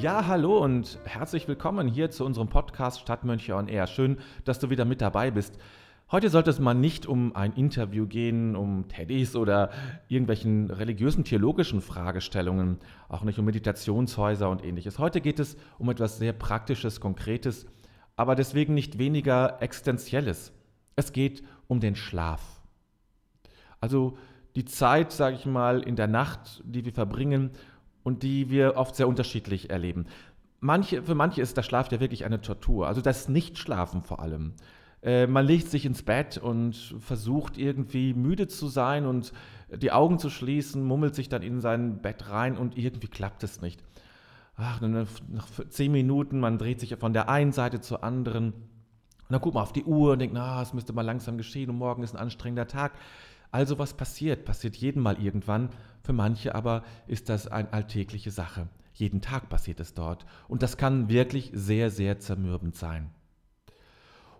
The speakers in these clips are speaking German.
Ja, hallo und herzlich willkommen hier zu unserem Podcast Stadtmönche on Air. Schön, dass du wieder mit dabei bist. Heute sollte es mal nicht um ein Interview gehen, um Teddys oder irgendwelchen religiösen, theologischen Fragestellungen, auch nicht um Meditationshäuser und ähnliches. Heute geht es um etwas sehr Praktisches, Konkretes, aber deswegen nicht weniger Existenzielles. Es geht um den Schlaf. Also die Zeit, sage ich mal, in der Nacht, die wir verbringen und die wir oft sehr unterschiedlich erleben. Manche, für manche ist der Schlaf ja wirklich eine Tortur, also das Nichtschlafen vor allem. Äh, man legt sich ins Bett und versucht irgendwie müde zu sein und die Augen zu schließen, mummelt sich dann in sein Bett rein und irgendwie klappt es nicht. Ach, nach zehn Minuten, man dreht sich von der einen Seite zur anderen. Und dann guckt man auf die Uhr und denkt, na, es müsste mal langsam geschehen und morgen ist ein anstrengender Tag. Also was passiert? Passiert jeden Mal irgendwann. Für manche aber ist das eine alltägliche Sache. Jeden Tag passiert es dort. Und das kann wirklich sehr, sehr zermürbend sein.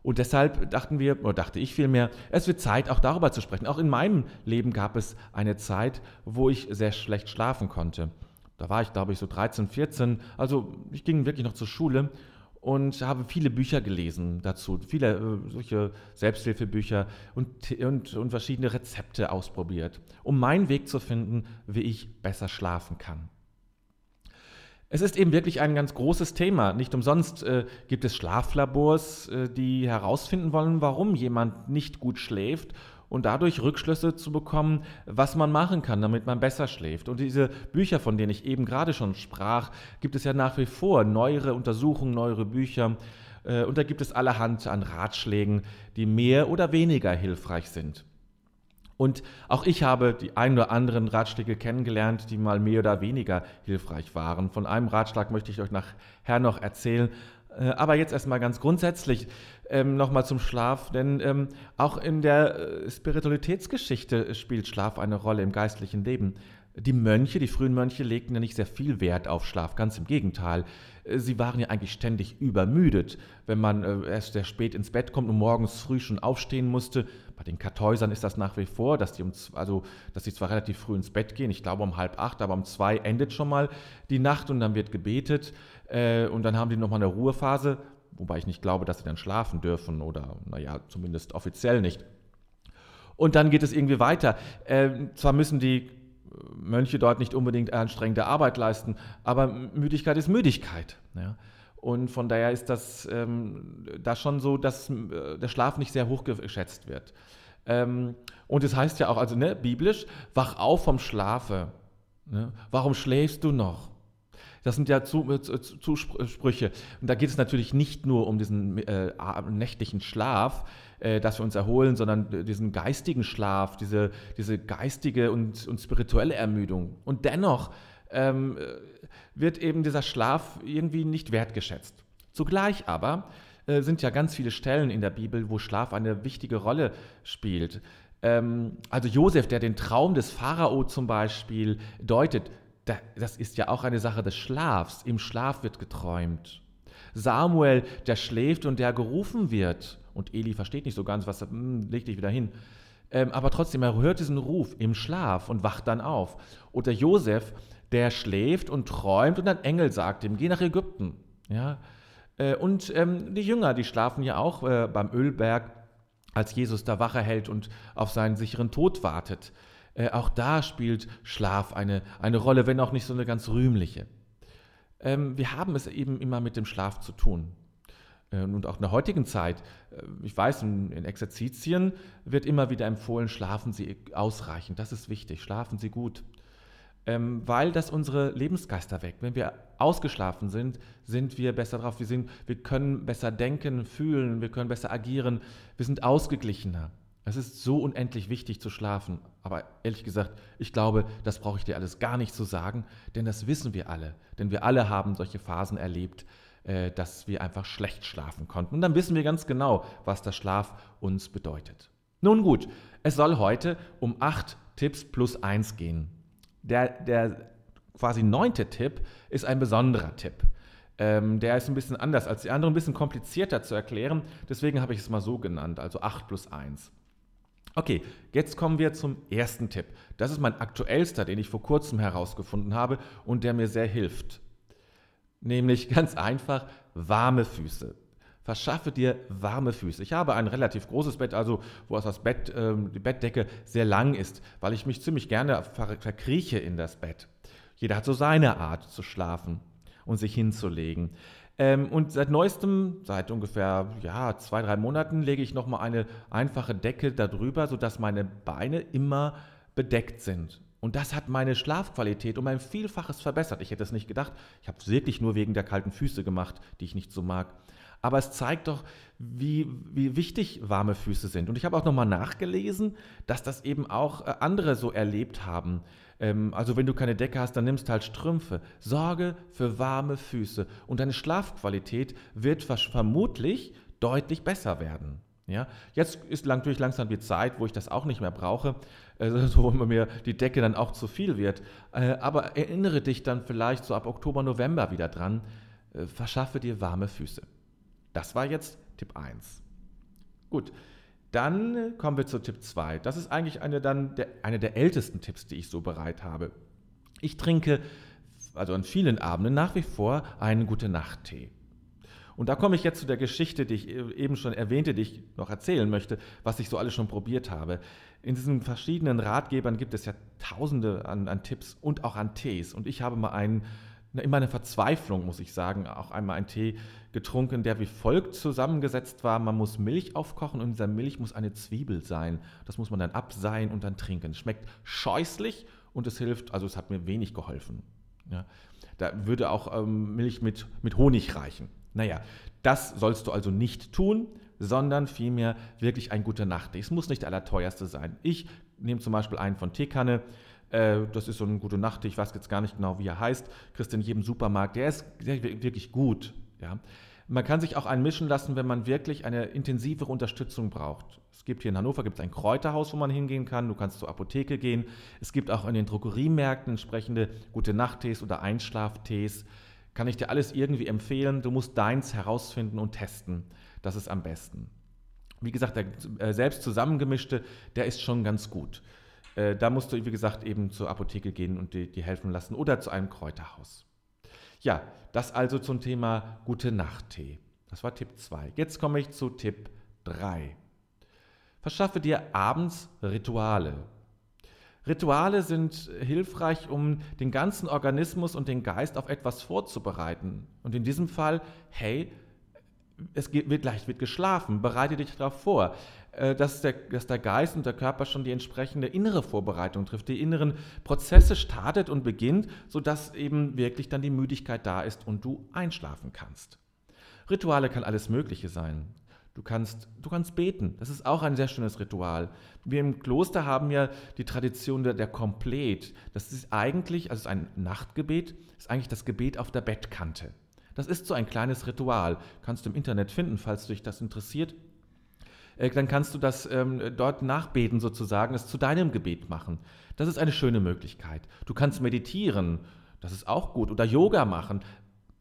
Und deshalb dachten wir, oder dachte ich vielmehr, es wird Zeit, auch darüber zu sprechen. Auch in meinem Leben gab es eine Zeit, wo ich sehr schlecht schlafen konnte. Da war ich, glaube ich, so 13, 14. Also ich ging wirklich noch zur Schule und habe viele Bücher gelesen dazu, viele äh, solche Selbsthilfebücher und, und, und verschiedene Rezepte ausprobiert, um meinen Weg zu finden, wie ich besser schlafen kann. Es ist eben wirklich ein ganz großes Thema. Nicht umsonst äh, gibt es Schlaflabors, äh, die herausfinden wollen, warum jemand nicht gut schläft und dadurch Rückschlüsse zu bekommen, was man machen kann, damit man besser schläft. Und diese Bücher, von denen ich eben gerade schon sprach, gibt es ja nach wie vor neuere Untersuchungen, neuere Bücher. Äh, und da gibt es allerhand an Ratschlägen, die mehr oder weniger hilfreich sind. Und auch ich habe die ein oder anderen Ratschläge kennengelernt, die mal mehr oder weniger hilfreich waren. Von einem Ratschlag möchte ich euch nachher noch erzählen. Äh, aber jetzt erstmal ganz grundsätzlich ähm, nochmal zum Schlaf, denn ähm, auch in der äh, Spiritualitätsgeschichte spielt Schlaf eine Rolle im geistlichen Leben. Die Mönche, die frühen Mönche legten ja nicht sehr viel Wert auf Schlaf, ganz im Gegenteil. Äh, sie waren ja eigentlich ständig übermüdet, wenn man äh, erst sehr spät ins Bett kommt und morgens früh schon aufstehen musste. Bei den Kartäusern ist das nach wie vor, dass die, um, also, zwar relativ früh ins Bett gehen, ich glaube um halb acht, aber um zwei endet schon mal die Nacht und dann wird gebetet äh, und dann haben die nochmal eine Ruhephase, wobei ich nicht glaube, dass sie dann schlafen dürfen oder, naja, zumindest offiziell nicht. Und dann geht es irgendwie weiter. Äh, zwar müssen die Mönche dort nicht unbedingt anstrengende Arbeit leisten, aber Müdigkeit ist Müdigkeit. Ja. Und von daher ist das, ähm, das schon so, dass äh, der Schlaf nicht sehr hoch geschätzt wird. Ähm, und es heißt ja auch, also ne, biblisch, wach auf vom Schlafe. Ne? Warum schläfst du noch? Das sind ja äh, Zusprüche. Und da geht es natürlich nicht nur um diesen äh, nächtlichen Schlaf, äh, dass wir uns erholen, sondern diesen geistigen Schlaf, diese, diese geistige und, und spirituelle Ermüdung. Und dennoch ähm, äh, wird eben dieser Schlaf irgendwie nicht wertgeschätzt. Zugleich aber äh, sind ja ganz viele Stellen in der Bibel, wo Schlaf eine wichtige Rolle spielt. Ähm, also Josef, der den Traum des Pharao zum Beispiel deutet, das ist ja auch eine Sache des Schlafs. Im Schlaf wird geträumt. Samuel, der schläft und der gerufen wird. Und Eli versteht nicht so ganz, was, hm, leg dich wieder hin. Ähm, aber trotzdem, er hört diesen Ruf im Schlaf und wacht dann auf. Oder Josef, der schläft und träumt und ein Engel sagt ihm, geh nach Ägypten. Ja? Äh, und ähm, die Jünger, die schlafen ja auch äh, beim Ölberg, als Jesus da Wache hält und auf seinen sicheren Tod wartet. Äh, auch da spielt Schlaf eine, eine Rolle, wenn auch nicht so eine ganz rühmliche. Ähm, wir haben es eben immer mit dem Schlaf zu tun. Äh, und auch in der heutigen Zeit, äh, ich weiß, in, in Exerzitien wird immer wieder empfohlen, schlafen Sie ausreichend. Das ist wichtig, schlafen Sie gut. Ähm, weil das unsere Lebensgeister weckt. Wenn wir ausgeschlafen sind, sind wir besser drauf. Wir, sind, wir können besser denken, fühlen, wir können besser agieren, wir sind ausgeglichener. Es ist so unendlich wichtig zu schlafen. Aber ehrlich gesagt, ich glaube, das brauche ich dir alles gar nicht zu sagen, denn das wissen wir alle. Denn wir alle haben solche Phasen erlebt, äh, dass wir einfach schlecht schlafen konnten. Und dann wissen wir ganz genau, was der Schlaf uns bedeutet. Nun gut, es soll heute um acht Tipps plus eins gehen. Der, der quasi neunte Tipp ist ein besonderer Tipp. Ähm, der ist ein bisschen anders als die anderen, ein bisschen komplizierter zu erklären. Deswegen habe ich es mal so genannt, also 8 plus 1. Okay, jetzt kommen wir zum ersten Tipp. Das ist mein aktuellster, den ich vor kurzem herausgefunden habe und der mir sehr hilft. Nämlich ganz einfach warme Füße. Verschaffe dir warme Füße. Ich habe ein relativ großes Bett, also wo das Bett, äh, die Bettdecke sehr lang ist, weil ich mich ziemlich gerne ver verkrieche in das Bett. Jeder hat so seine Art zu schlafen und sich hinzulegen. Ähm, und seit neuestem, seit ungefähr ja, zwei, drei Monaten, lege ich nochmal eine einfache Decke darüber, sodass meine Beine immer bedeckt sind. Und das hat meine Schlafqualität um ein Vielfaches verbessert. Ich hätte es nicht gedacht. Ich habe es wirklich nur wegen der kalten Füße gemacht, die ich nicht so mag aber es zeigt doch, wie, wie wichtig warme Füße sind. Und ich habe auch nochmal nachgelesen, dass das eben auch äh, andere so erlebt haben. Ähm, also wenn du keine Decke hast, dann nimmst halt Strümpfe. Sorge für warme Füße und deine Schlafqualität wird vermutlich deutlich besser werden. Ja, jetzt ist natürlich langsam die Zeit, wo ich das auch nicht mehr brauche, also wo mir die Decke dann auch zu viel wird. Äh, aber erinnere dich dann vielleicht so ab Oktober, November wieder dran, äh, verschaffe dir warme Füße. Das war jetzt Tipp 1. Gut, dann kommen wir zu Tipp 2. Das ist eigentlich eine, dann der, eine der ältesten Tipps, die ich so bereit habe. Ich trinke, also an vielen Abenden, nach wie vor einen Gute-Nacht-Tee. Und da komme ich jetzt zu der Geschichte, die ich eben schon erwähnte, die ich noch erzählen möchte, was ich so alles schon probiert habe. In diesen verschiedenen Ratgebern gibt es ja tausende an, an Tipps und auch an Tees. Und ich habe mal einen in meiner Verzweiflung, muss ich sagen, auch einmal einen Tee getrunken, der wie folgt zusammengesetzt war. Man muss Milch aufkochen und in dieser Milch muss eine Zwiebel sein. Das muss man dann abseihen und dann trinken. Schmeckt scheußlich und es hilft, also es hat mir wenig geholfen. Ja. Da würde auch ähm, Milch mit, mit Honig reichen. Naja, das sollst du also nicht tun, sondern vielmehr wirklich ein guter Nacht. Es muss nicht der allerteuerste sein. Ich nehme zum Beispiel einen von Teekanne, äh, das ist so ein gute Nacht, ich weiß jetzt gar nicht genau, wie er heißt. Kriegst in jedem Supermarkt. Der ist wirklich gut. Ja. Man kann sich auch einen mischen lassen, wenn man wirklich eine intensivere Unterstützung braucht. Es gibt hier in Hannover gibt ein Kräuterhaus, wo man hingehen kann. Du kannst zur Apotheke gehen. Es gibt auch in den Drogeriemärkten entsprechende gute Nachttees oder Einschlaftees. Kann ich dir alles irgendwie empfehlen. Du musst deins herausfinden und testen. Das ist am besten. Wie gesagt, der äh, selbst zusammengemischte, der ist schon ganz gut. Äh, da musst du, wie gesagt, eben zur Apotheke gehen und dir die helfen lassen oder zu einem Kräuterhaus. Ja, das also zum Thema Gute Nacht-Tee. Das war Tipp 2. Jetzt komme ich zu Tipp 3. Verschaffe dir abends Rituale. Rituale sind hilfreich, um den ganzen Organismus und den Geist auf etwas vorzubereiten. Und in diesem Fall, hey, es wird gleich wird geschlafen, bereite dich darauf vor. Äh, dass der, dass der Geist und der Körper schon die entsprechende innere Vorbereitung trifft, die inneren Prozesse startet und beginnt, sodass eben wirklich dann die Müdigkeit da ist und du einschlafen kannst. Rituale kann alles Mögliche sein. Du kannst, du kannst beten. Das ist auch ein sehr schönes Ritual. Wir im Kloster haben ja die Tradition der, der Komplet. Das ist eigentlich, also ein Nachtgebet, ist eigentlich das Gebet auf der Bettkante. Das ist so ein kleines Ritual. Kannst du im Internet finden, falls dich das interessiert. Äh, dann kannst du das ähm, dort nachbeten sozusagen, es zu deinem Gebet machen. Das ist eine schöne Möglichkeit. Du kannst meditieren, das ist auch gut, oder Yoga machen.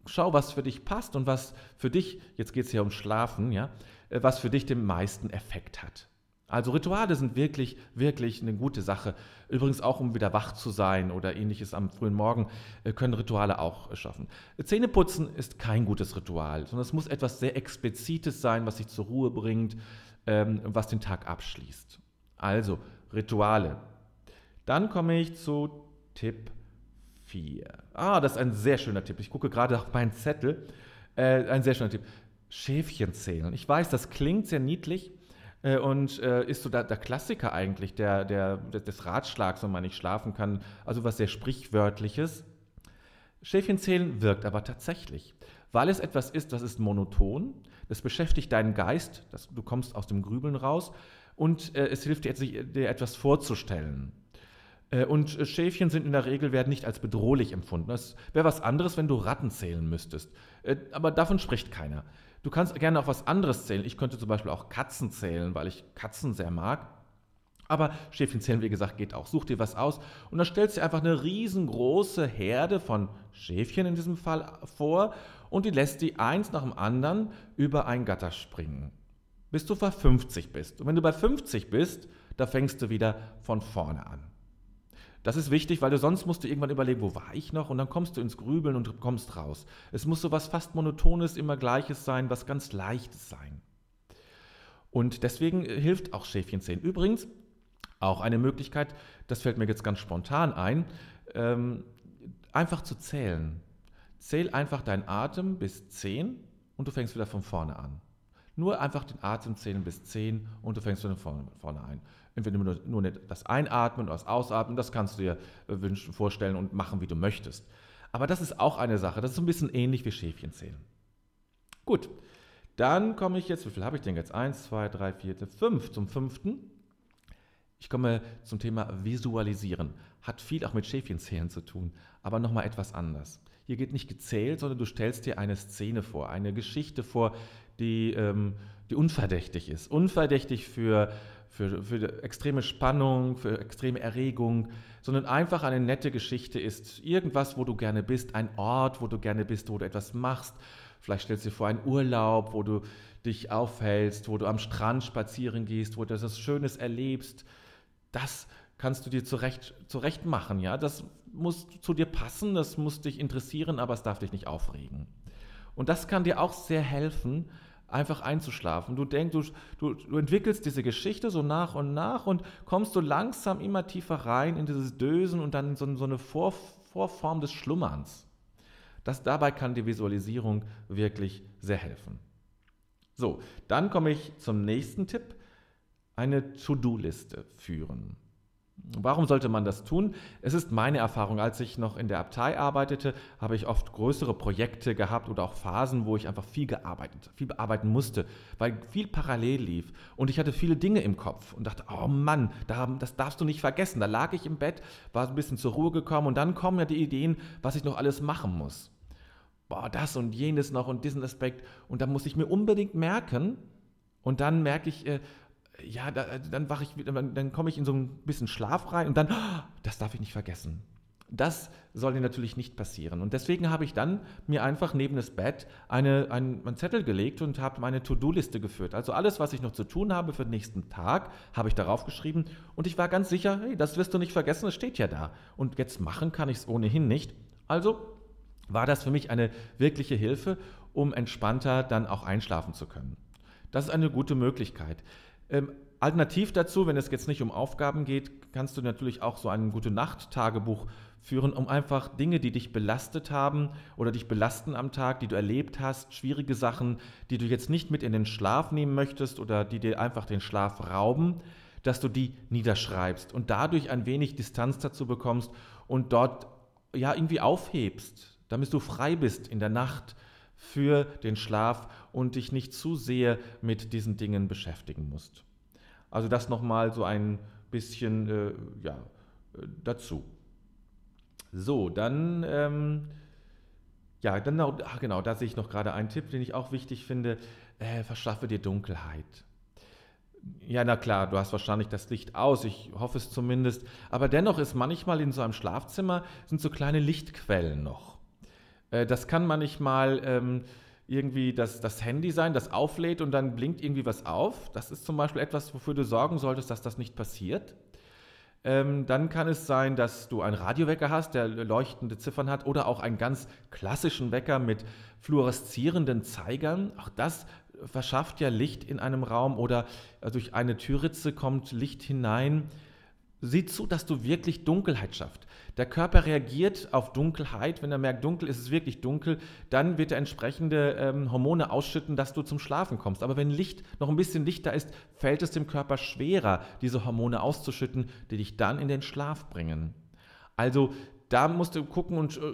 Schau, was für dich passt und was für dich, jetzt geht es ja um Schlafen, ja, äh, was für dich den meisten Effekt hat. Also Rituale sind wirklich, wirklich eine gute Sache. Übrigens auch, um wieder wach zu sein oder ähnliches am frühen Morgen, äh, können Rituale auch schaffen. Zähneputzen ist kein gutes Ritual, sondern es muss etwas sehr Explizites sein, was dich zur Ruhe bringt, ähm, was den Tag abschließt. Also Rituale. Dann komme ich zu Tipp 4. Ah, das ist ein sehr schöner Tipp. Ich gucke gerade auf meinen Zettel. Äh, ein sehr schöner Tipp. Schäfchen zählen. Ich weiß, das klingt sehr niedlich äh, und äh, ist so der, der, Klassiker eigentlich der, der, des Ratschlags, wenn man nicht schlafen kann. Also was sehr Sprichwörtliches. Schäfchen zählen wirkt aber tatsächlich, weil es etwas ist, das ist monoton, das beschäftigt deinen Geist, das, du kommst aus dem Grübeln raus und äh, es hilft dir, dir etwas vorzustellen. Äh, und äh, Schäfchen sind in der Regel werden nicht als bedrohlich empfunden. Das wäre was anderes, wenn du Ratten zählen müsstest. Äh, aber davon spricht keiner. Du kannst gerne auch was anderes zählen. Ich könnte zum Beispiel auch Katzen zählen, weil ich Katzen sehr mag. Aber Schäfchen zählen, wie gesagt, geht auch. Such dir was aus und dann stellst du dir einfach eine riesengroße Herde von Schäfchen in diesem Fall vor und die lässt die eins nach dem anderen über ein Gatter springen, bis du bei 50 bist. Und wenn du bei 50 bist, da fängst du wieder von vorne an. Das ist wichtig, weil du sonst musst du irgendwann überlegen, wo war ich noch? Und dann kommst du ins Grübeln und kommst raus. Es muss so was fast Monotones, immer Gleiches sein, was ganz Leichtes sein. Und deswegen hilft auch Schäfchenzählen. Übrigens, auch eine Möglichkeit, das fällt mir jetzt ganz spontan ein, ähm, einfach zu zählen. Zähl einfach deinen Atem bis 10 und du fängst wieder von vorne an. Nur einfach den Atem zählen bis 10 und du fängst von vorne ein. Entweder nur, nur das Einatmen oder das Ausatmen, das kannst du dir äh, wünschen, vorstellen und machen, wie du möchtest. Aber das ist auch eine Sache, das ist so ein bisschen ähnlich wie Schäfchen zählen. Gut, dann komme ich jetzt, wie viel habe ich denn jetzt? Eins, zwei, drei, vier, fünf. Zum fünften. Ich komme zum Thema Visualisieren. Hat viel auch mit Schäfchenzählen zu tun, aber nochmal etwas anders. Hier geht nicht gezählt, sondern du stellst dir eine Szene vor, eine Geschichte vor, die, ähm, die unverdächtig ist. Unverdächtig für, für, für extreme Spannung, für extreme Erregung, sondern einfach eine nette Geschichte ist. Irgendwas, wo du gerne bist, ein Ort, wo du gerne bist, wo du etwas machst. Vielleicht stellst du dir vor einen Urlaub, wo du dich aufhältst, wo du am Strand spazieren gehst, wo du etwas Schönes erlebst. Das kannst du dir zurecht, zurecht machen. Ja? Das muss zu dir passen, das muss dich interessieren, aber es darf dich nicht aufregen. Und das kann dir auch sehr helfen, einfach einzuschlafen. Du denkst, du, du, du, entwickelst diese Geschichte so nach und nach und kommst so langsam immer tiefer rein in dieses Dösen und dann so, so eine Vor, Vorform des Schlummerns. Das, dabei kann die Visualisierung wirklich sehr helfen. So, dann komme ich zum nächsten Tipp, eine To-Do-Liste führen. Warum sollte man das tun? Es ist meine Erfahrung, als ich noch in der Abtei arbeitete, habe ich oft größere Projekte gehabt oder auch Phasen, wo ich einfach viel gearbeitet, viel bearbeiten musste, weil viel parallel lief und ich hatte viele Dinge im Kopf und dachte, oh Mann, das darfst du nicht vergessen. Da lag ich im Bett, war ein bisschen zur Ruhe gekommen und dann kommen ja die Ideen, was ich noch alles machen muss. Boah, das und jenes noch und diesen Aspekt und da muss ich mir unbedingt merken und dann merke ich, äh, ja, da, dann wache ich, dann, dann komme ich in so ein bisschen Schlaf rein und dann, das darf ich nicht vergessen. Das soll dir natürlich nicht passieren. Und deswegen habe ich dann mir einfach neben das Bett eine, einen, einen Zettel gelegt und habe meine To-Do-Liste geführt. Also alles, was ich noch zu tun habe für den nächsten Tag, habe ich darauf geschrieben. Und ich war ganz sicher, hey, das wirst du nicht vergessen, es steht ja da. Und jetzt machen kann ich es ohnehin nicht. Also war das für mich eine wirkliche Hilfe, um entspannter dann auch einschlafen zu können. Das ist eine gute Möglichkeit. Ähm, alternativ dazu, wenn es jetzt nicht um Aufgaben geht, kannst du natürlich auch so ein Gute-Nacht-Tagebuch führen, um einfach Dinge, die dich belastet haben oder dich belasten am Tag, die du erlebt hast, schwierige Sachen, die du jetzt nicht mit in den Schlaf nehmen möchtest oder die dir einfach den Schlaf rauben, dass du die niederschreibst und dadurch ein wenig Distanz dazu bekommst und dort ja irgendwie aufhebst, damit du frei bist in der Nacht für den Schlaf und dich nicht zu sehr mit diesen Dingen beschäftigen musst. Also das nochmal so ein bisschen äh, ja, äh, dazu. So, dann, ähm, ja, dann, ach genau, da sehe ich noch gerade einen Tipp, den ich auch wichtig finde. Äh, verschaffe dir Dunkelheit. Ja, na klar, du hast wahrscheinlich das Licht aus, ich hoffe es zumindest. Aber dennoch ist manchmal in so einem Schlafzimmer sind so kleine Lichtquellen noch. Äh, das kann manchmal ähm, irgendwie das, das Handy sein, das auflädt und dann blinkt irgendwie was auf. Das ist zum Beispiel etwas, wofür du sorgen solltest, dass das nicht passiert. Ähm, dann kann es sein, dass du einen Radiowecker hast, der leuchtende Ziffern hat, oder auch einen ganz klassischen Wecker mit fluoreszierenden Zeigern. Auch das verschafft ja Licht in einem Raum oder durch eine Türritze kommt Licht hinein. Sieh zu, dass du wirklich Dunkelheit schaffst. Der Körper reagiert auf Dunkelheit. Wenn er merkt, dunkel ist es wirklich dunkel, dann wird er entsprechende ähm, Hormone ausschütten, dass du zum Schlafen kommst. Aber wenn Licht noch ein bisschen lichter ist, fällt es dem Körper schwerer, diese Hormone auszuschütten, die dich dann in den Schlaf bringen. Also da musst du gucken und äh,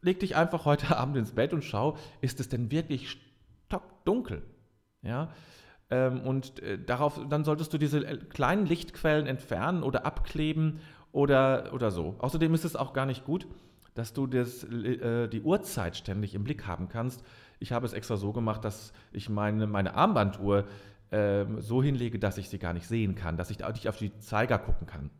leg dich einfach heute Abend ins Bett und schau, ist es denn wirklich stockdunkel? Ja, und äh, darauf, dann solltest du diese äh, kleinen Lichtquellen entfernen oder abkleben oder, oder so. Außerdem ist es auch gar nicht gut, dass du das, äh, die Uhrzeit ständig im Blick haben kannst. Ich habe es extra so gemacht, dass ich meine, meine Armbanduhr äh, so hinlege, dass ich sie gar nicht sehen kann, dass ich nicht auf die Zeiger gucken kann.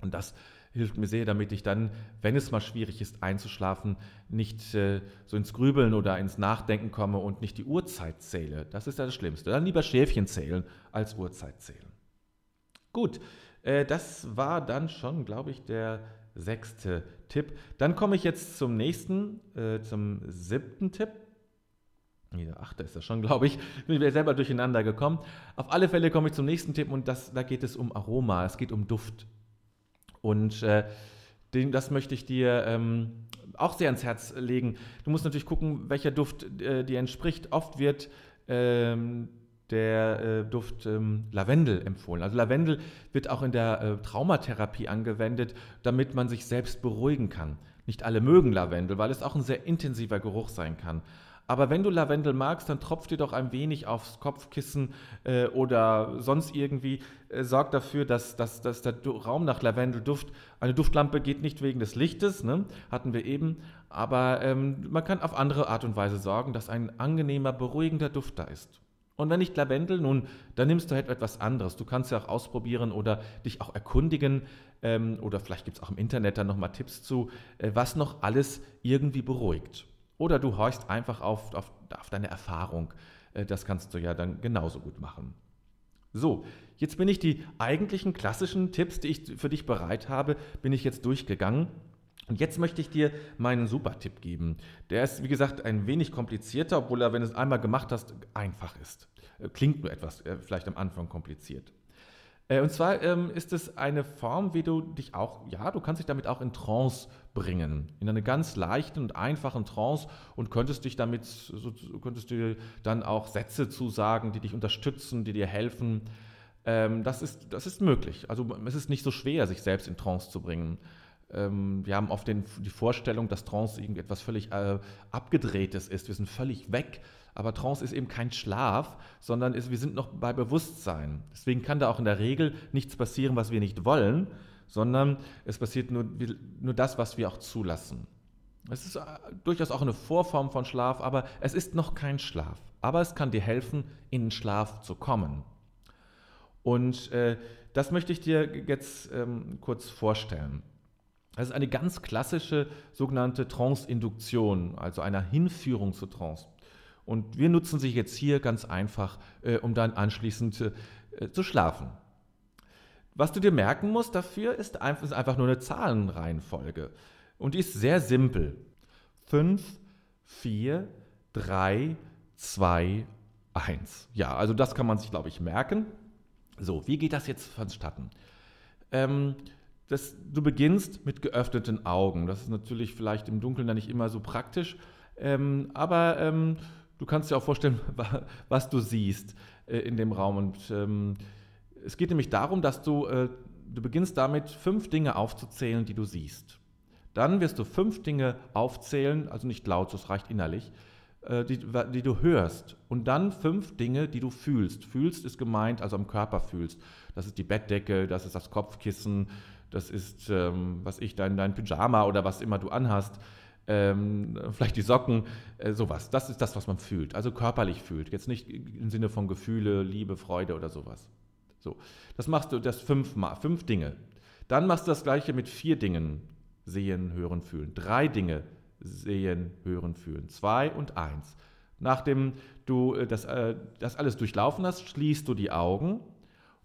Und das hilft mir sehr, damit ich dann, wenn es mal schwierig ist einzuschlafen, nicht äh, so ins Grübeln oder ins Nachdenken komme und nicht die Uhrzeit zähle. Das ist ja das Schlimmste. Dann lieber Schäfchen zählen als Uhrzeit zählen. Gut, äh, das war dann schon, glaube ich, der sechste Tipp. Dann komme ich jetzt zum nächsten, äh, zum siebten Tipp. Nee, der achte ist das schon, glaube ich. Bin ich selber durcheinander gekommen. Auf alle Fälle komme ich zum nächsten Tipp und das, da geht es um Aroma, es geht um Duft. Und äh, den, das möchte ich dir ähm, auch sehr ans Herz legen. Du musst natürlich gucken, welcher Duft äh, dir entspricht. Oft wird ähm, der äh, Duft ähm, Lavendel empfohlen. Also Lavendel wird auch in der äh, Traumatherapie angewendet, damit man sich selbst beruhigen kann. Nicht alle mögen Lavendel, weil es auch ein sehr intensiver Geruch sein kann. Aber wenn du Lavendel magst, dann tropf dir doch ein wenig aufs Kopfkissen äh, oder sonst irgendwie. Äh, sorg dafür, dass, dass, dass der Raum nach Lavendel duft. Eine Duftlampe geht nicht wegen des Lichtes, ne? hatten wir eben. Aber ähm, man kann auf andere Art und Weise sorgen, dass ein angenehmer, beruhigender Duft da ist. Und wenn nicht Lavendel, nun, dann nimmst du halt etwas anderes. Du kannst ja auch ausprobieren oder dich auch erkundigen. Ähm, oder vielleicht gibt es auch im Internet dann nochmal Tipps zu, äh, was noch alles irgendwie beruhigt. Oder du horchst einfach auf, auf, auf deine Erfahrung. Äh, das kannst du ja dann genauso gut machen. So, jetzt bin ich die eigentlichen klassischen Tipps, die ich für dich bereit habe, bin ich jetzt durchgegangen. Und jetzt möchte ich dir meinen Super-Tipp geben. Der ist, wie gesagt, ein wenig komplizierter, obwohl er, wenn du es einmal gemacht hast, einfach ist. Äh, klingt nur etwas äh, vielleicht am Anfang kompliziert. Äh, und zwar ähm, ist es eine Form, wie du dich auch, ja, du kannst dich damit auch in Trance bringen, in eine ganz leichten und einfachen Trance und könntest dich damit, so, könntest du dann auch Sätze zusagen, die dich unterstützen, die dir helfen. Ähm, das, ist, das ist möglich. Also es ist nicht so schwer, sich selbst in Trance zu bringen. Ähm, wir haben oft den, die Vorstellung, dass Trance irgendetwas völlig äh, Abgedrehtes ist. Wir sind völlig weg aber Trance ist eben kein Schlaf, sondern ist, wir sind noch bei Bewusstsein. Deswegen kann da auch in der Regel nichts passieren, was wir nicht wollen, sondern es passiert nur, nur das, was wir auch zulassen. Es ist äh, durchaus auch eine Vorform von Schlaf, aber es ist noch kein Schlaf. Aber es kann dir helfen, in den Schlaf zu kommen. Und äh, das möchte ich dir jetzt ähm, kurz vorstellen. Das ist eine ganz klassische sogenannte Trance-Induktion, also eine Hinführung zur Trance. Und wir nutzen sie jetzt hier ganz einfach, äh, um dann anschließend äh, zu schlafen. Was du dir merken musst dafür, ist einfach, ist einfach nur eine Zahlenreihenfolge. Und die ist sehr simpel. 5, 4, 3, 2, 1. Ja, also das kann man sich, glaube ich, merken. So, wie geht das jetzt vonstatten? Ähm, das, du beginnst mit geöffneten Augen. Das ist natürlich vielleicht im Dunkeln dann nicht immer so praktisch, ähm, aber ähm, du kannst dir auch vorstellen, was du siehst äh, in dem Raum. Und ähm, es geht nämlich darum, dass du, äh, du beginnst damit, fünf Dinge aufzuzählen, die du siehst. Dann wirst du fünf Dinge aufzählen, also nicht laut, das reicht innerlich, äh, die, die du hörst. Und dann fünf Dinge, die du fühlst. Fühlst ist gemeint, also am Körper fühlst. Das ist die Bettdecke, das ist das Kopfkissen, das ist, ähm, was ich, dein, dein Pyjama oder was immer du anhast ähm, vielleicht die Socken, äh, sowas. Das ist das, was man fühlt, also körperlich fühlt. Jetzt nicht im Sinne von Gefühle, Liebe, Freude oder sowas. So, das machst du das fünfmal, fünf Dinge. Dann machst du das gleiche mit vier Dingen. Sehen, hören, fühlen. Drei Dinge. Sehen, hören, fühlen. Zwei und eins. Nachdem du äh, das, äh, das alles durchlaufen hast, schließt du die Augen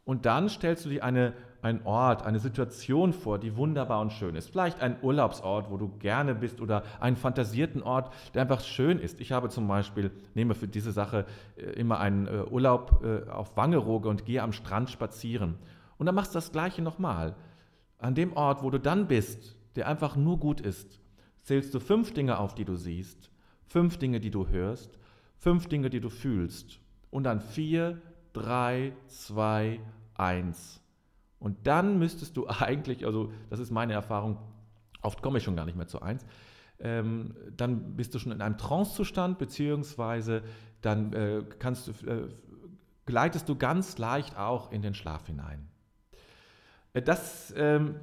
und dann stellst du dir eine ein Ort, eine Situation vor, die wunderbar und schön ist. Vielleicht ein Urlaubsort, wo du gerne bist oder einen fantasierten Ort, der einfach schön ist. Ich habe zum Beispiel, nehme für diese Sache äh, immer einen äh, Urlaub äh, auf Wangerooge und gehe am Strand spazieren. Und dann machst du das Gleiche nochmal. An dem Ort, wo du dann bist, der einfach nur gut ist, zählst du fünf Dinge auf, die du siehst, fünf Dinge, die du hörst, fünf Dinge, die du fühlst. Und dann vier, drei, zwei, eins. Und dann müsstest du eigentlich, also das ist meine Erfahrung, oft komme ich schon gar nicht mehr zu eins, ähm, dann bist du schon in einem Trancezustand, beziehungsweise dann äh, kannst du, äh, gleitest du ganz leicht auch in den Schlaf hinein. Äh, das, ähm,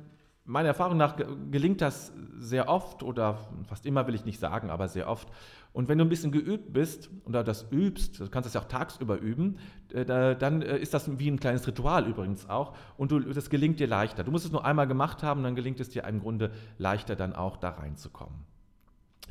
meiner Erfahrung nach gelingt das sehr oft oder fast immer will ich nicht sagen, aber sehr oft. Und wenn du ein bisschen geübt bist oder das übst, du kannst das ja auch tagsüber üben, äh, dann äh, ist das wie ein kleines Ritual übrigens auch und du, das gelingt dir leichter. Du musst es nur einmal gemacht haben, dann gelingt es dir im Grunde leichter dann auch da reinzukommen.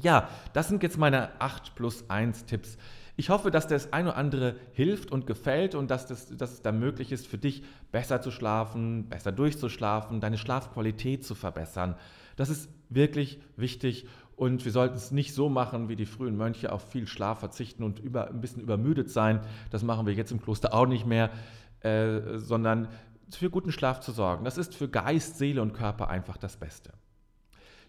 Ja, das sind jetzt meine 8 plus 1 Tipps. Ich hoffe, dass das ein oder andere hilft und gefällt und dass, das, dass es da möglich ist, für dich besser zu schlafen, besser durchzuschlafen, deine Schlafqualität zu verbessern. Das ist wirklich wichtig und wir sollten es nicht so machen, wie die frühen Mönche auf viel Schlaf verzichten und über, ein bisschen übermüdet sein. Das machen wir jetzt im Kloster auch nicht mehr, äh, sondern für guten Schlaf zu sorgen. Das ist für Geist, Seele und Körper einfach das Beste.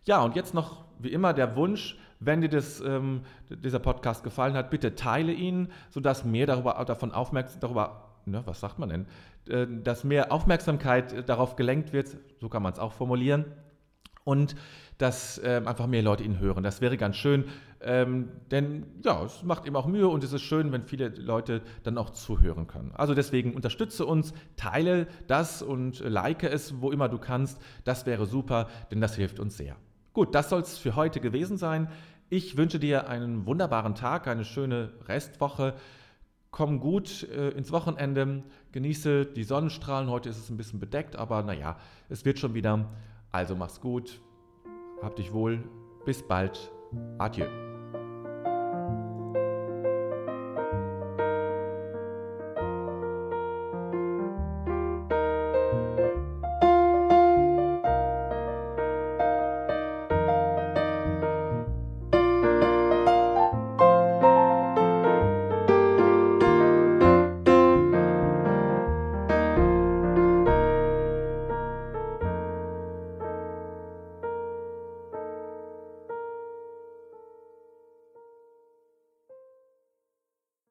Ja, und jetzt noch wie immer der Wunsch, wenn dir das, ähm, dieser Podcast gefallen hat, bitte teile ihn, sodass mehr darüber, davon aufmerksam, darüber, ne, was sagt man denn, äh, dass mehr Aufmerksamkeit darauf gelenkt wird, so kann man es auch formulieren, und dass äh, einfach mehr Leute ihn hören. Das wäre ganz schön, ähm, denn ja, es macht eben auch Mühe und es ist schön, wenn viele Leute dann auch zuhören können. Also deswegen unterstütze uns, teile das und like es, wo immer du kannst. Das wäre super, denn das hilft uns sehr. Gut, das soll es für heute gewesen sein. Ich wünsche dir einen wunderbaren Tag, eine schöne Restwoche. Komm gut äh, ins Wochenende, genieße die Sonnenstrahlen. Heute ist es ein bisschen bedeckt, aber naja, es wird schon wieder. Also mach's gut, hab dich wohl, bis bald, adieu.